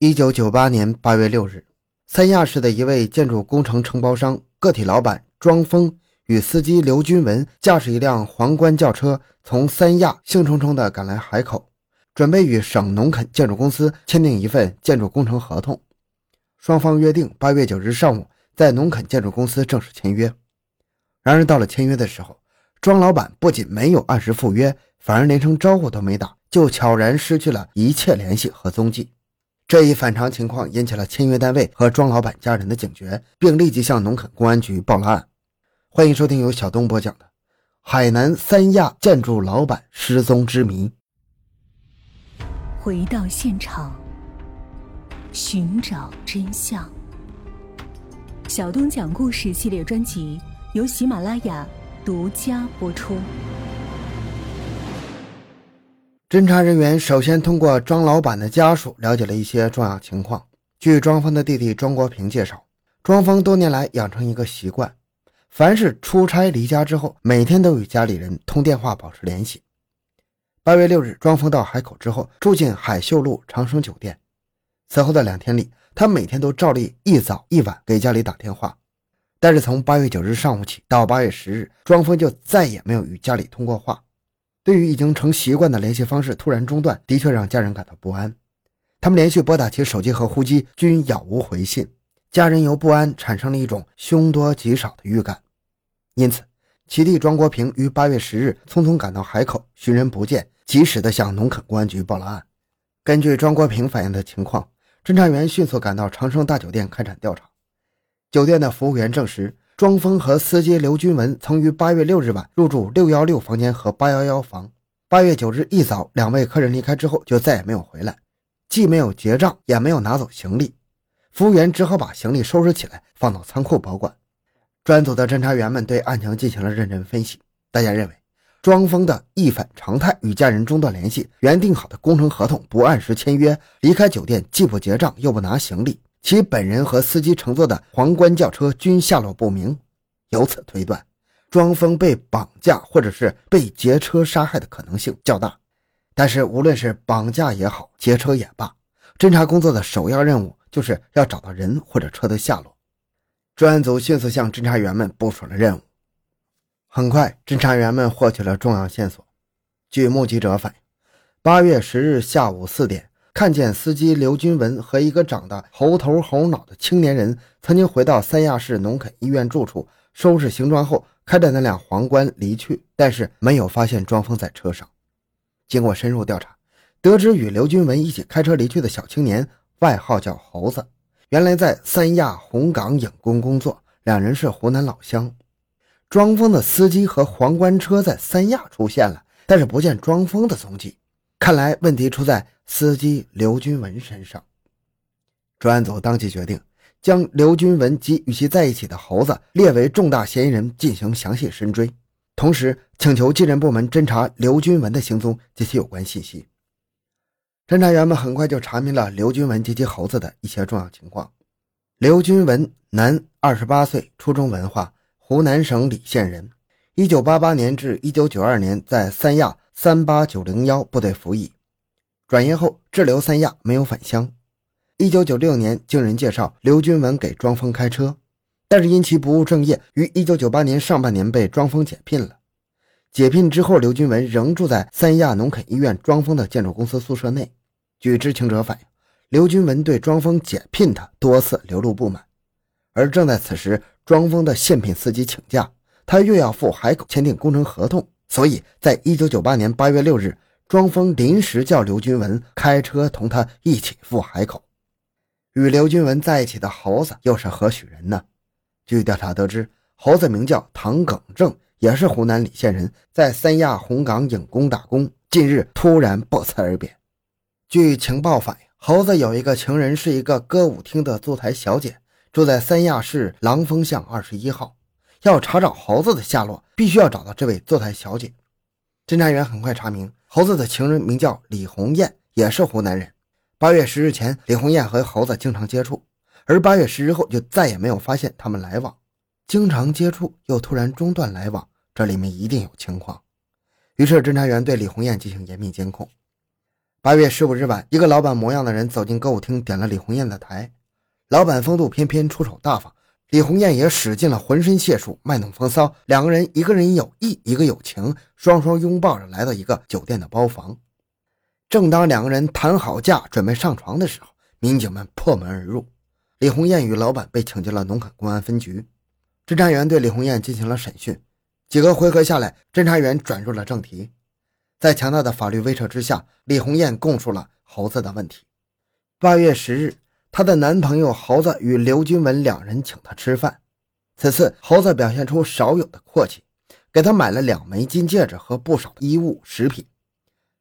一九九八年八月六日，三亚市的一位建筑工程承包商个体老板庄峰与司机刘军文驾驶一辆皇冠轿车，从三亚兴冲冲地赶来海口，准备与省农垦建筑公司签订一份建筑工程合同。双方约定八月九日上午在农垦建筑公司正式签约。然而到了签约的时候，庄老板不仅没有按时赴约，反而连声招呼都没打，就悄然失去了一切联系和踪迹。这一反常情况引起了签约单位和庄老板家人的警觉，并立即向农垦公安局报了案。欢迎收听由小东播讲的《海南三亚建筑老板失踪之谜》。回到现场，寻找真相。小东讲故事系列专辑由喜马拉雅独家播出。侦查人员首先通过庄老板的家属了解了一些重要情况。据庄峰的弟弟庄国平介绍，庄峰多年来养成一个习惯，凡是出差离家之后，每天都与家里人通电话保持联系。八月六日，庄峰到海口之后，住进海秀路长生酒店。此后的两天里，他每天都照例一早一晚给家里打电话。但是从八月九日上午起到八月十日，庄峰就再也没有与家里通过话。对于已经成习惯的联系方式突然中断，的确让家人感到不安。他们连续拨打其手机和呼机，均杳无回信。家人由不安产生了一种凶多吉少的预感，因此，其弟庄国平于八月十日匆匆赶到海口，寻人不见，及时的向农垦公安局报了案。根据庄国平反映的情况，侦查员迅速赶到长盛大酒店开展调查。酒店的服务员证实。庄峰和司机刘军文曾于八月六日晚入住六幺六房间和八幺幺房。八月九日一早，两位客人离开之后就再也没有回来，既没有结账，也没有拿走行李。服务员只好把行李收拾起来，放到仓库保管。专组的侦查员们对案情进行了认真分析，大家认为，庄峰的一反常态与家人中断联系，原定好的工程合同不按时签约，离开酒店既不结账又不拿行李。其本人和司机乘坐的皇冠轿车均下落不明，由此推断，庄峰被绑架或者是被劫车杀害的可能性较大。但是，无论是绑架也好，劫车也罢，侦查工作的首要任务就是要找到人或者车的下落。专案组迅速向侦查员们部署了任务。很快，侦查员们获取了重要线索。据目击者反映，八月十日下午四点。看见司机刘军文和一个长得猴头猴脑的青年人曾经回到三亚市农垦医院住处，收拾行装后开着那辆皇冠离去，但是没有发现庄峰在车上。经过深入调查，得知与刘军文一起开车离去的小青年外号叫猴子，原来在三亚红岗影工工作，两人是湖南老乡。庄峰的司机和皇冠车在三亚出现了，但是不见庄峰的踪迹。看来问题出在司机刘军文身上。专案组当即决定将刘军文及与其在一起的猴子列为重大嫌疑人，进行详细深追，同时请求技侦部门侦查刘军文的行踪及其有关信息。侦查员们很快就查明了刘军文及其猴子的一些重要情况。刘军文，男，二十八岁，初中文化，湖南省澧县人。一九八八年至一九九二年在三亚。三八九零幺部队服役，转业后滞留三亚，没有返乡。一九九六年，经人介绍，刘军文给庄峰开车，但是因其不务正业，于一九九八年上半年被庄峰解聘了。解聘之后，刘军文仍住在三亚农垦医院庄峰的建筑公司宿舍内。据知情者反映，刘军文对庄峰解聘他多次流露不满。而正在此时，庄峰的现聘司机请假，他又要赴海口签订工程合同。所以在一九九八年八月六日，庄峰临时叫刘军文开车同他一起赴海口。与刘军文在一起的猴子又是何许人呢？据调查得知，猴子名叫唐耿正，也是湖南澧县人，在三亚红岗影工打工，近日突然不辞而别。据情报反映，猴子有一个情人，是一个歌舞厅的坐台小姐，住在三亚市狼峰巷二十一号。要查找猴子的下落，必须要找到这位坐台小姐。侦查员很快查明，猴子的情人名叫李红艳，也是湖南人。八月十日前，李红艳和猴子经常接触，而八月十日后就再也没有发现他们来往。经常接触又突然中断来往，这里面一定有情况。于是，侦查员对李红艳进行严密监控。八月十五日晚，一个老板模样的人走进歌舞厅，点了李红艳的台。老板风度翩翩，出手大方，李红艳也使尽了浑身解数卖弄风骚。两个人，一个人有意，一个有情，双双拥抱着来到一个酒店的包房。正当两个人谈好价，准备上床的时候，民警们破门而入。李红艳与老板被请进了农垦公安分局。侦查员对李红艳进行了审讯，几个回合下来，侦查员转入了正题。在强大的法律威慑之下，李红艳供述了猴子的问题。八月十日，她的男朋友猴子与刘军文两人请她吃饭。此次猴子表现出少有的阔气，给她买了两枚金戒指和不少衣物食品。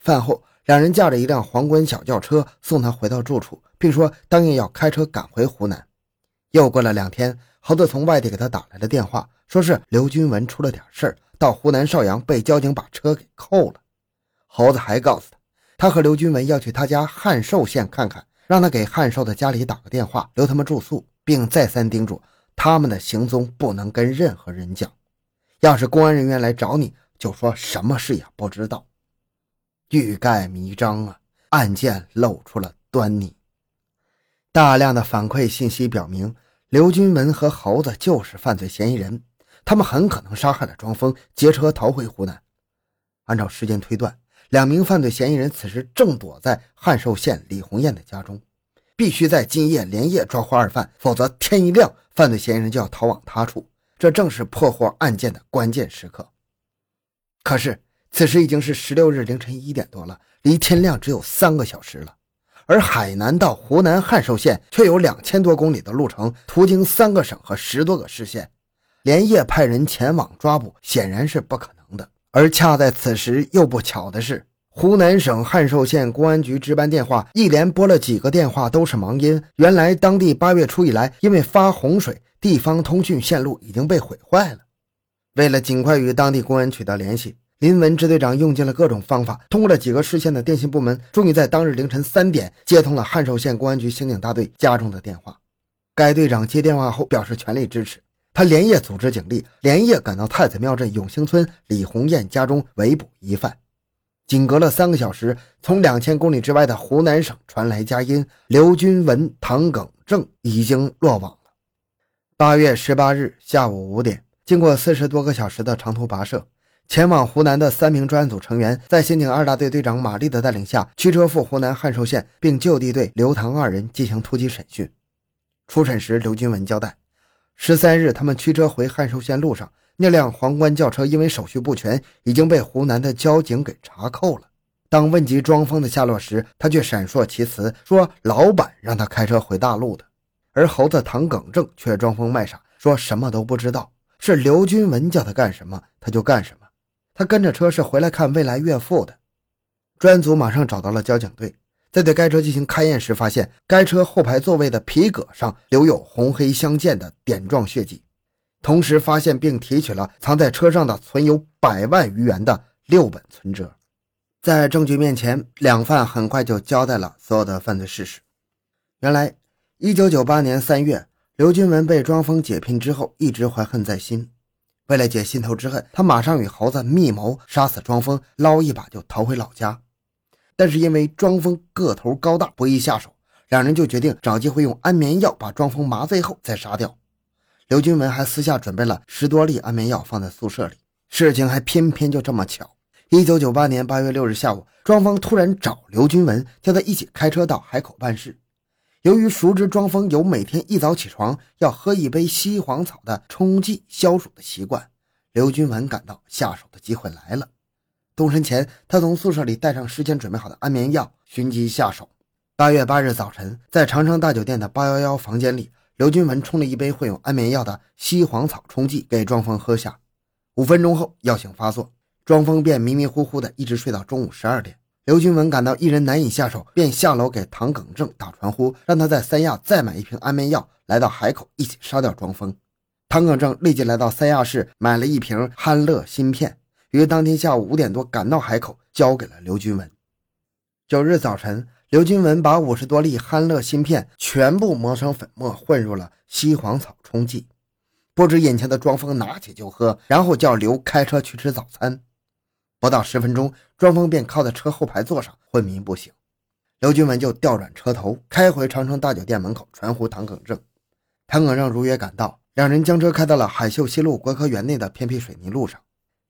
饭后，两人驾着一辆皇冠小轿车送她回到住处，并说当夜要开车赶回湖南。又过了两天。猴子从外地给她打来了电话，说是刘军文出了点事儿，到湖南邵阳被交警把车给扣了。猴子还告诉他，他和刘军文要去他家汉寿县看看，让他给汉寿的家里打个电话，留他们住宿，并再三叮嘱他们的行踪不能跟任何人讲，要是公安人员来找你，就说什么事也不知道。欲盖弥彰啊，案件露出了端倪。大量的反馈信息表明。刘军文和猴子就是犯罪嫌疑人，他们很可能杀害了庄峰，劫车逃回湖南。按照时间推断，两名犯罪嫌疑人此时正躲在汉寿县李红艳的家中，必须在今夜连夜抓获二犯，否则天一亮，犯罪嫌疑人就要逃往他处。这正是破获案件的关键时刻。可是此时已经是十六日凌晨一点多了，离天亮只有三个小时了。而海南到湖南汉寿县却有两千多公里的路程，途经三个省和十多个市县，连夜派人前往抓捕显然是不可能。而恰在此时，又不巧的是，湖南省汉寿县公安局值班电话一连拨了几个电话都是忙音。原来，当地八月初以来，因为发洪水，地方通讯线路已经被毁坏了。为了尽快与当地公安取得联系。林文支队长用尽了各种方法，通过了几个市县的电信部门，终于在当日凌晨三点接通了汉寿县公安局刑警大队家中的电话。该队长接电话后表示全力支持，他连夜组织警力，连夜赶到太子庙镇永兴村李红艳家中围捕疑犯。仅隔了三个小时，从两千公里之外的湖南省传来佳音：刘军文、唐耿正已经落网了。八月十八日下午五点，经过四十多个小时的长途跋涉。前往湖南的三名专案组成员，在刑警二大队队长马丽的带领下，驱车赴湖南汉寿县，并就地对刘唐二人进行突击审讯。初审时，刘军文交代，十三日他们驱车回汉寿县路上，那辆皇冠轿车因为手续不全，已经被湖南的交警给查扣了。当问及庄峰的下落时，他却闪烁其词，说老板让他开车回大陆的。而猴子唐耿正却装疯卖傻，说什么都不知道，是刘军文叫他干什么，他就干什么。他跟着车是回来看未来岳父的。专案组马上找到了交警队，在对该车进行勘验时，发现该车后排座位的皮革上留有红黑相间的点状血迹，同时发现并提取了藏在车上的存有百万余元的六本存折。在证据面前，两犯很快就交代了所有的犯罪事实。原来，一九九八年三月，刘军文被庄峰解聘之后，一直怀恨在心。为了解心头之恨，他马上与猴子密谋杀死庄峰，捞一把就逃回老家。但是因为庄峰个头高大，不易下手，两人就决定找机会用安眠药把庄峰麻醉后再杀掉。刘军文还私下准备了十多粒安眠药放在宿舍里。事情还偏偏就这么巧：一九九八年八月六日下午，庄峰突然找刘军文，叫他一起开车到海口办事。由于熟知庄峰有每天一早起床要喝一杯西黄草的冲剂消暑的习惯，刘军文感到下手的机会来了。动身前，他从宿舍里带上事先准备好的安眠药，寻机下手。八月八日早晨，在长城大酒店的八幺幺房间里，刘军文冲了一杯混有安眠药的西黄草冲剂给庄峰喝下。五分钟后，药性发作，庄峰便迷迷糊糊的一直睡到中午十二点。刘军文感到一人难以下手，便下楼给唐耿正打传呼，让他在三亚再买一瓶安眠药，来到海口一起杀掉庄峰。唐耿正立即来到三亚市买了一瓶酣乐芯片，于当天下午五点多赶到海口，交给了刘军文。九日早晨，刘军文把五十多粒酣乐芯片全部磨成粉末，混入了西黄草冲剂，不知眼前的庄峰拿起就喝，然后叫刘开车去吃早餐。不到十分钟，庄峰便靠在车后排座上昏迷不醒。刘军文就调转车头，开回长城大酒店门口传呼唐耿正。唐耿正如约赶到，两人将车开到了海秀西路国科园内的偏僻水泥路上。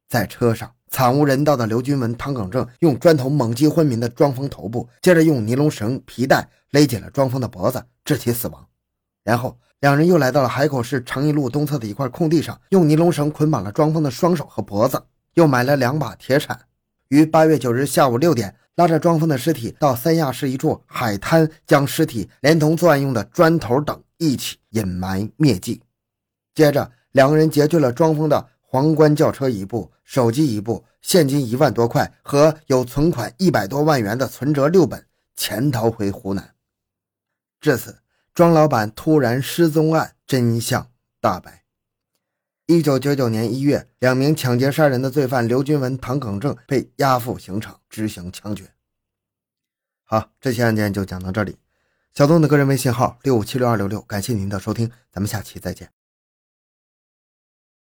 在车上，惨无人道的刘军文、唐耿正用砖头猛击昏迷的庄峰头部，接着用尼龙绳、皮带勒紧了庄峰的脖子，致其死亡。然后，两人又来到了海口市长义路东侧的一块空地上，用尼龙绳捆绑了庄峰的双手和脖子，又买了两把铁铲，于八月九日下午六点，拉着庄峰的尸体到三亚市一处海滩，将尸体连同作案用的砖头等一起隐埋灭迹。接着，两个人劫去了庄峰的。皇冠轿车一部，手机一部，现金一万多块和有存款一百多万元的存折六本，潜逃回湖南。至此，庄老板突然失踪案真相大白。一九九九年一月，两名抢劫杀人的罪犯刘军文、唐耿正被押赴刑场执行枪决。好，这期案件就讲到这里。小东的个人微信号六五七六二六六，感谢您的收听，咱们下期再见。